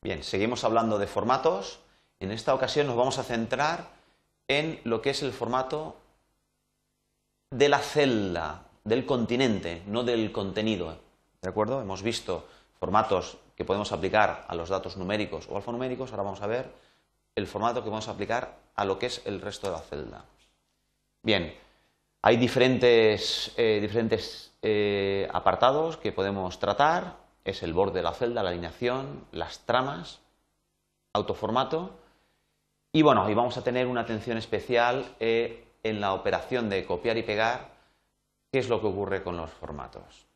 Bien, seguimos hablando de formatos. En esta ocasión nos vamos a centrar en lo que es el formato de la celda, del continente, no del contenido. ¿De acuerdo? Hemos visto formatos que podemos aplicar a los datos numéricos o alfanuméricos. Ahora vamos a ver el formato que vamos a aplicar a lo que es el resto de la celda. Bien, hay diferentes, eh, diferentes eh, apartados que podemos tratar. Es el borde de la celda, la alineación, las tramas, autoformato. Y bueno, ahí vamos a tener una atención especial eh, en la operación de copiar y pegar, qué es lo que ocurre con los formatos.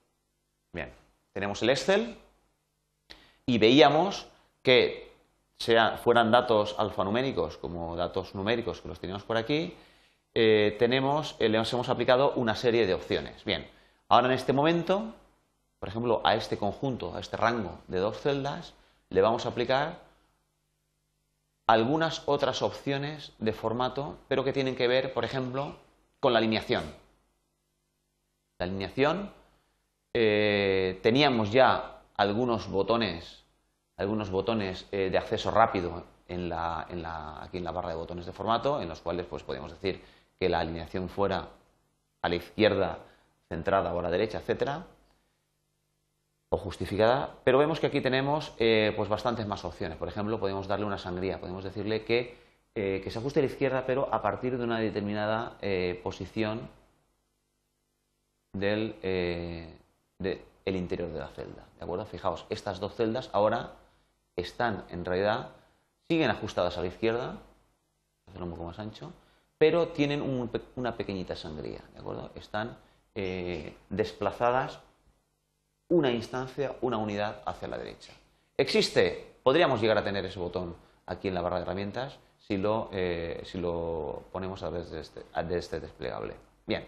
Bien, tenemos el Excel y veíamos que sea, fueran datos alfanuméricos como datos numéricos que los teníamos por aquí, eh, tenemos, eh, hemos aplicado una serie de opciones. Bien, ahora en este momento, por ejemplo, a este conjunto, a este rango de dos celdas, le vamos a aplicar algunas otras opciones de formato, pero que tienen que ver, por ejemplo, con la alineación. La alineación, eh, teníamos ya algunos botones, algunos botones de acceso rápido aquí en la barra de botones de formato, en los cuales pues, podemos decir que la alineación fuera a la izquierda, centrada o a la derecha, etcétera, o justificada, pero vemos que aquí tenemos eh, pues bastantes más opciones. Por ejemplo, podemos darle una sangría, podemos decirle que, eh, que se ajuste a la izquierda, pero a partir de una determinada eh, posición del el interior de la celda. ¿De acuerdo? Fijaos, estas dos celdas ahora están en realidad, siguen ajustadas a la izquierda, hacerlo un poco más ancho, pero tienen una pequeñita sangría, ¿de acuerdo? Están desplazadas una instancia, una unidad hacia la derecha. ¿Existe? Podríamos llegar a tener ese botón aquí en la barra de herramientas si lo, eh, si lo ponemos a través de este, de este desplegable. Bien.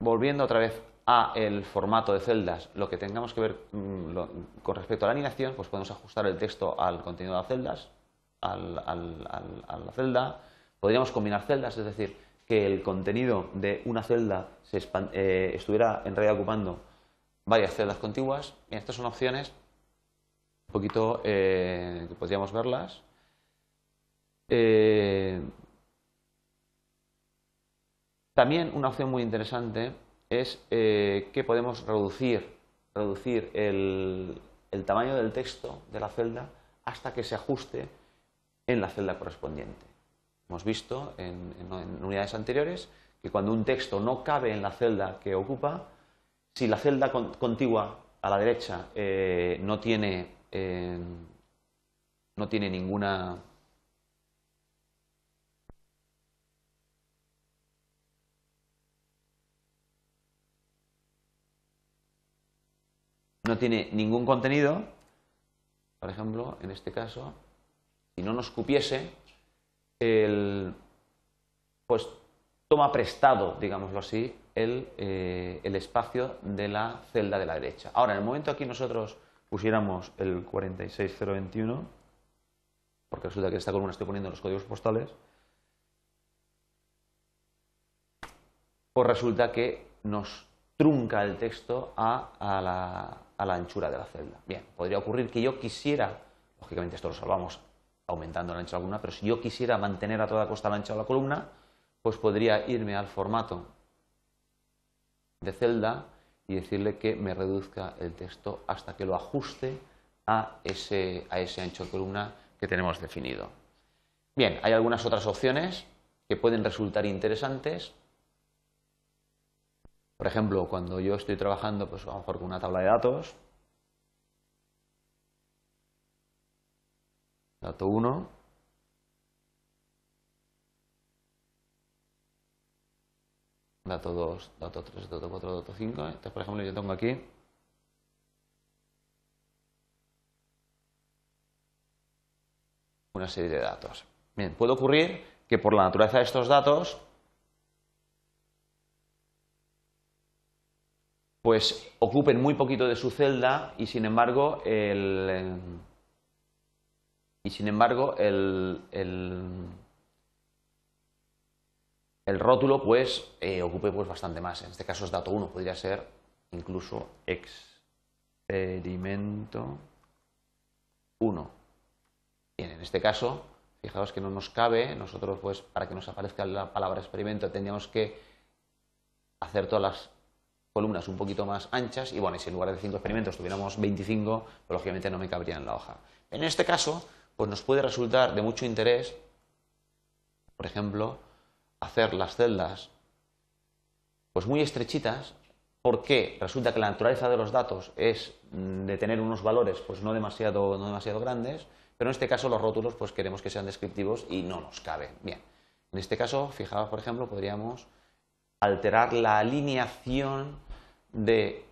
Volviendo otra vez a el formato de celdas, lo que tengamos que ver mm, con respecto a la animación, pues podemos ajustar el texto al contenido de celdas, a la celda. Podríamos combinar celdas, es decir, que el contenido de una celda se eh, estuviera en realidad ocupando varias celdas contiguas. Y estas son opciones un poquito eh, que podríamos verlas. Eh, también una opción muy interesante es que podemos reducir, reducir el tamaño del texto de la celda hasta que se ajuste en la celda correspondiente. Hemos visto en, unidades anteriores que cuando un texto no cabe en la celda que ocupa, si la celda contigua a la derecha eh, no tiene eh, no tiene ninguna no tiene ningún contenido, por ejemplo, en este caso, si no nos cupiese, el, pues toma prestado, digámoslo así, el, eh, el, espacio de la celda de la derecha. Ahora, en el momento aquí nosotros pusiéramos el 46021, porque resulta que en esta columna estoy poniendo los códigos postales, pues resulta que nos trunca el texto a, la, a la anchura de la celda. Bien, podría ocurrir que yo quisiera, lógicamente esto lo salvamos aumentando la ancha de la columna, pero si yo quisiera mantener a toda costa la ancha de la columna, pues podría irme al formato de celda y decirle que me reduzca el texto hasta que lo ajuste a ese, a ese ancho de columna que tenemos definido. Bien, hay algunas otras opciones que pueden resultar interesantes. Por ejemplo, cuando yo estoy trabajando, pues a lo mejor con una tabla de datos, dato 1, dato 2, dato 3, dato 4, dato 5. Entonces, por ejemplo, yo tengo aquí una serie de datos. Bien, puede ocurrir que por la naturaleza de estos datos, pues ocupen muy poquito de su celda y sin embargo el, y sin embargo el, el, rótulo pues eh, ocupe pues bastante más. En este caso es dato 1, podría ser incluso experimento 1. Bien, en este caso, fijaos que no nos cabe, nosotros pues para que nos aparezca la palabra experimento tendríamos que hacer todas las columnas un poquito más anchas y bueno, si en lugar de 5 experimentos tuviéramos 25, pues lógicamente no me cabría en la hoja. En este caso, pues nos puede resultar de mucho interés, por ejemplo, hacer las celdas pues muy estrechitas porque resulta que la naturaleza de los datos es mm, de tener unos valores pues no demasiado, no demasiado grandes, pero en este caso los rótulos pues queremos que sean descriptivos y no nos cabe. Bien, en este caso, fijaos por ejemplo, podríamos alterar la alineación de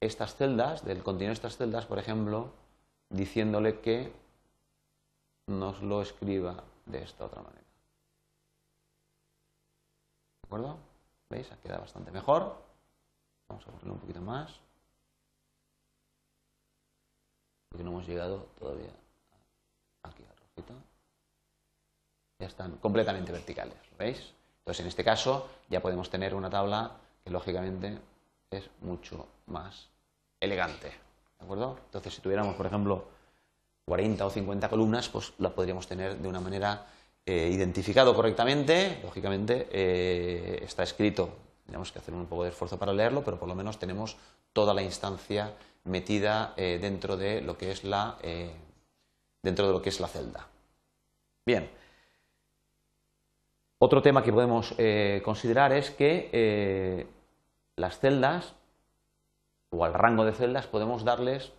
estas celdas, del contenido de estas celdas, por ejemplo, diciéndole que nos lo escriba de esta otra manera. ¿De acuerdo? ¿Veis? Queda bastante mejor. Vamos a ponerlo un poquito más. Porque no hemos llegado todavía aquí al rojito. Ya están completamente verticales, ¿veis? Entonces, en este caso, ya podemos tener una tabla que lógicamente es mucho más elegante. ¿De acuerdo? Entonces, si tuviéramos, por ejemplo, 40 o 50 columnas, pues la podríamos tener de una manera eh, identificado correctamente. Lógicamente, eh, está escrito. Tenemos que hacer un poco de esfuerzo para leerlo, pero por lo menos tenemos toda la instancia metida eh, dentro de lo que es la dentro de lo que es la celda. Bien. Otro tema que podemos considerar es que las celdas o al rango de celdas podemos darles,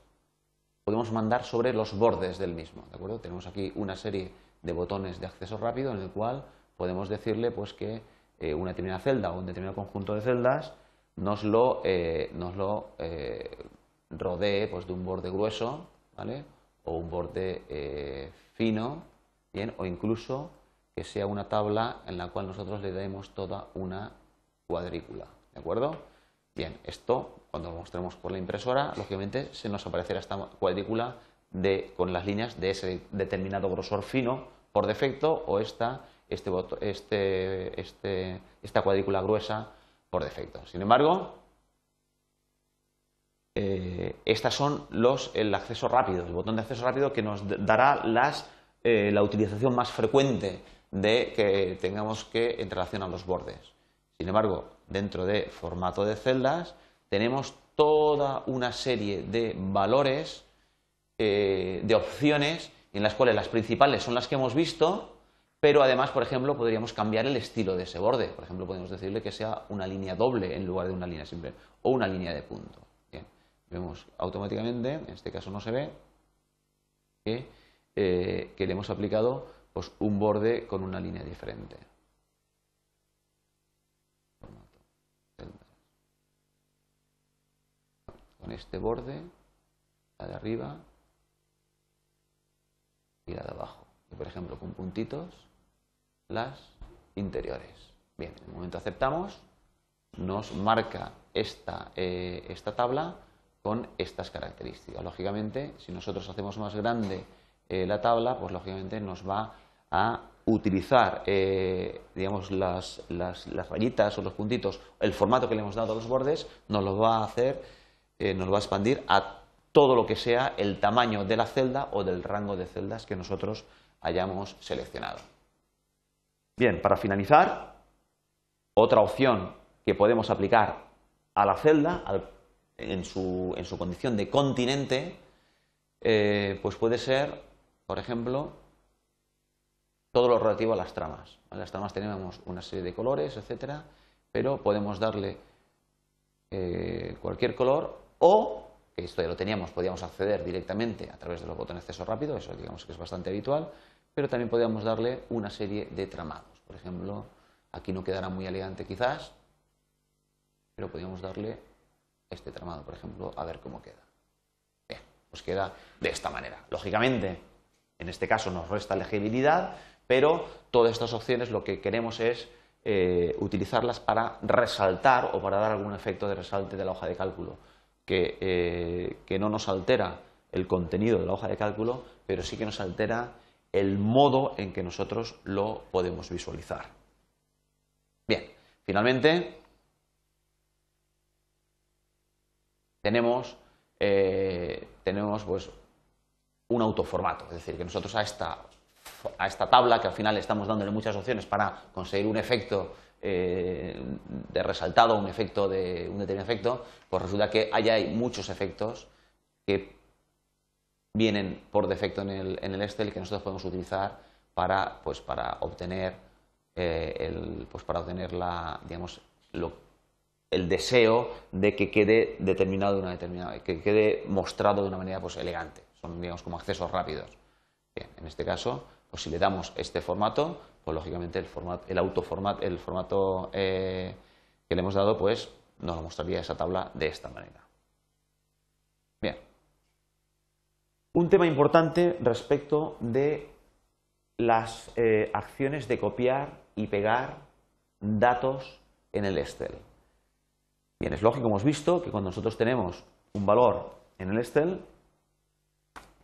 podemos mandar sobre los bordes del mismo, ¿de acuerdo? Tenemos aquí una serie de botones de acceso rápido en el cual podemos decirle pues que eh, una determinada celda o un determinado conjunto de celdas nos lo, eh, nos lo eh, rodee pues, de un borde grueso, ¿vale? O un borde fino, bien, o incluso que sea una tabla en la cual nosotros le demos toda una cuadrícula, ¿de acuerdo? Bien, esto cuando lo mostremos por la impresora, lógicamente se nos aparecerá esta cuadrícula de, con las líneas de ese determinado grosor fino por defecto o esta, este, este, este, esta cuadrícula gruesa por defecto. Sin embargo, eh, estas son los, el acceso rápido, el botón de acceso rápido que nos dará las, eh, la utilización más frecuente de que tengamos que en relación a los bordes. Sin embargo, dentro de formato de celdas tenemos toda una serie de valores, eh, de opciones, en las cuales las principales son las que hemos visto, pero además, por ejemplo, podríamos cambiar el estilo de ese borde. Por ejemplo, podemos decirle que sea una línea doble en lugar de una línea simple, o una línea de punto. Bien, vemos automáticamente, en este caso no se ve, que, eh, que le hemos aplicado pues, un borde con una línea diferente. Con este borde, la de arriba y la de abajo. Y por ejemplo, con puntitos, las interiores. Bien, en el momento aceptamos, nos marca esta, eh, esta tabla con estas características. Lógicamente, si nosotros hacemos más grande eh, la tabla, pues lógicamente nos va a utilizar eh, digamos las, las, las, rayitas o los puntitos, el formato que le hemos dado a los bordes, nos lo va a hacer eh, nos va a expandir a todo lo que sea el tamaño de la celda o del rango de celdas que nosotros hayamos seleccionado. Bien, para finalizar, otra opción que podemos aplicar a la celda en, su, condición de continente, eh, pues puede ser, por ejemplo, todo lo relativo a las tramas. En las tramas tenemos una serie de colores, etcétera, pero podemos darle eh, cualquier color o, que esto ya lo teníamos, podíamos acceder directamente a través de los botones de acceso rápido, eso digamos que es bastante habitual, pero también podíamos darle una serie de tramados. Por ejemplo, aquí no quedará muy elegante quizás, pero podríamos darle este tramado, por ejemplo, a ver cómo queda. Bien, pues queda de esta manera. Lógicamente, en este caso nos resta legibilidad, pero todas estas opciones lo que queremos es eh, utilizarlas para resaltar o para dar algún efecto de resalte de la hoja de cálculo. Eh, que, no nos altera el contenido de la hoja de cálculo, pero sí que nos altera el modo en que nosotros lo podemos visualizar. Bien, finalmente tenemos eh, tenemos pues, un autoformato, es decir, que nosotros a esta, a esta tabla, que al final estamos dándole muchas opciones para conseguir un efecto eh, de resaltado, un efecto de un determinado efecto, pues resulta que hay muchos efectos que vienen por defecto en el, en el Excel que nosotros podemos utilizar para, pues, para obtener eh, el, pues para obtener la, digamos, el deseo de que quede determinado de una determinada, que quede mostrado de una manera pues, elegante. Son, digamos, como accesos rápidos. en este caso, pues si le damos este formato, pues lógicamente el, formato, el autoformat, el formato eh, que le hemos dado, pues nos mostraría esa tabla de esta manera. Bien. Un tema importante respecto de las eh, acciones de copiar y pegar datos en el Excel. Bien, es lógico, hemos visto que cuando nosotros tenemos un valor en el Excel,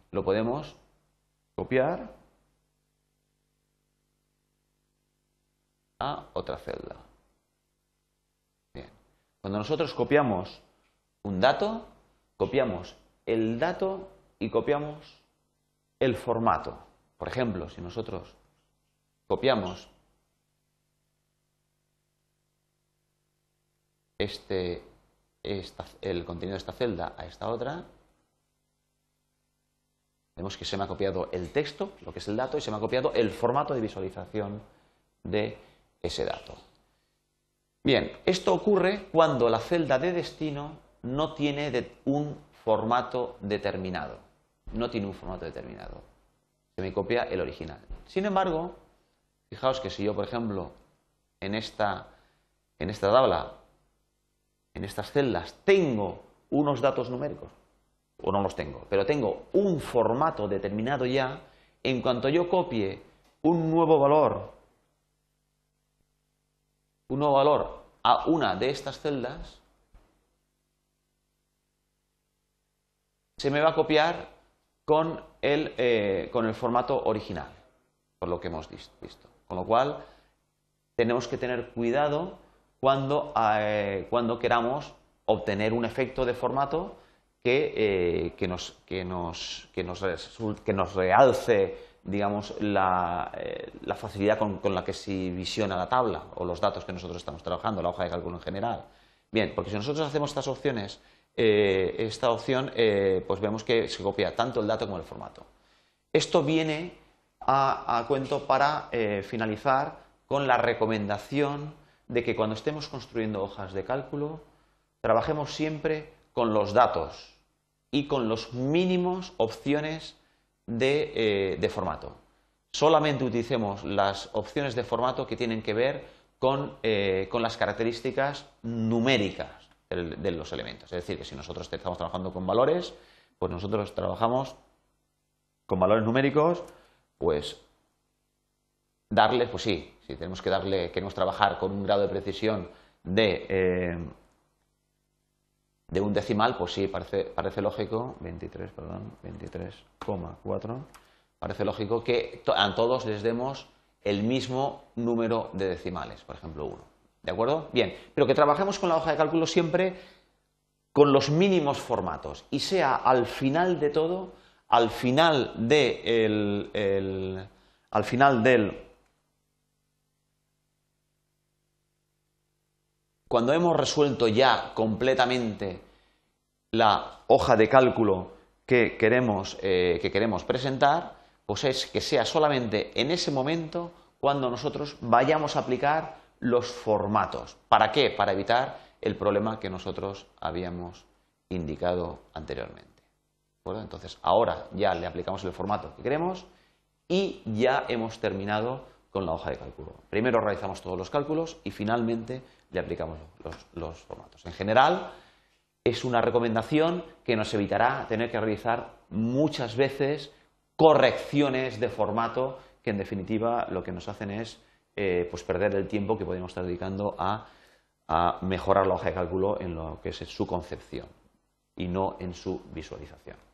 lo podemos copiar a otra celda. Bien. Cuando nosotros copiamos un dato, copiamos el dato y copiamos el formato. Por ejemplo, si nosotros copiamos este, el contenido de esta celda a esta otra, vemos que se me ha copiado el texto, lo que es el dato, y se me ha copiado el formato de visualización de ese dato. Bien, esto ocurre cuando la celda de destino no tiene un formato determinado. No tiene un formato determinado. Se me copia el original. Sin embargo, fijaos que si yo, por ejemplo, en esta, en esta tabla en estas celdas tengo unos datos numéricos, o no los tengo, pero tengo un formato determinado ya, en cuanto yo copie un nuevo valor, un nuevo valor a una de estas celdas, se me va a copiar con el, eh, con el formato original, por lo que hemos visto. Con lo cual, tenemos que tener cuidado cuando, eh, cuando queramos obtener un efecto de formato que, eh, que, nos, que, nos, que, nos, que nos realce digamos, la, eh, facilidad con, la que se visiona la tabla o los datos que nosotros estamos trabajando, la hoja de cálculo en general. Bien, porque si nosotros hacemos estas opciones, esta opción, pues vemos que se copia tanto el dato como el formato. Esto viene a, a cuento para finalizar con la recomendación de que cuando estemos construyendo hojas de cálculo, trabajemos siempre con los datos y con los mínimos opciones de, eh, formato. Solamente utilicemos las opciones de formato que tienen que ver con, eh, las características numéricas de, los elementos. Es decir, que si nosotros estamos trabajando con valores, pues nosotros trabajamos con valores numéricos, pues darle, pues sí, si tenemos que darle, queremos trabajar con un grado de precisión de, eh, de un decimal, pues sí, parece, parece lógico, 23, perdón, 23,4, parece lógico que a todos les demos el mismo número de decimales, por ejemplo, 1. ¿De acuerdo? Bien, pero que trabajemos con la hoja de cálculo siempre con los mínimos formatos y sea al final de todo, al final, de el, al final del Cuando hemos resuelto ya completamente la hoja de cálculo que queremos, eh, que queremos presentar, pues es que sea solamente en ese momento cuando nosotros vayamos a aplicar los formatos. ¿Para qué? Para evitar el problema que nosotros habíamos indicado anteriormente. Entonces, ahora ya le aplicamos el formato que queremos y ya hemos terminado con la hoja de cálculo. Primero realizamos todos los cálculos y finalmente le aplicamos los, formatos. En general, es una recomendación que nos evitará tener que realizar muchas veces correcciones de formato que en definitiva lo que nos hacen es eh, pues perder el tiempo que podemos estar dedicando a, a mejorar la hoja de cálculo en lo que es su concepción y no en su visualización.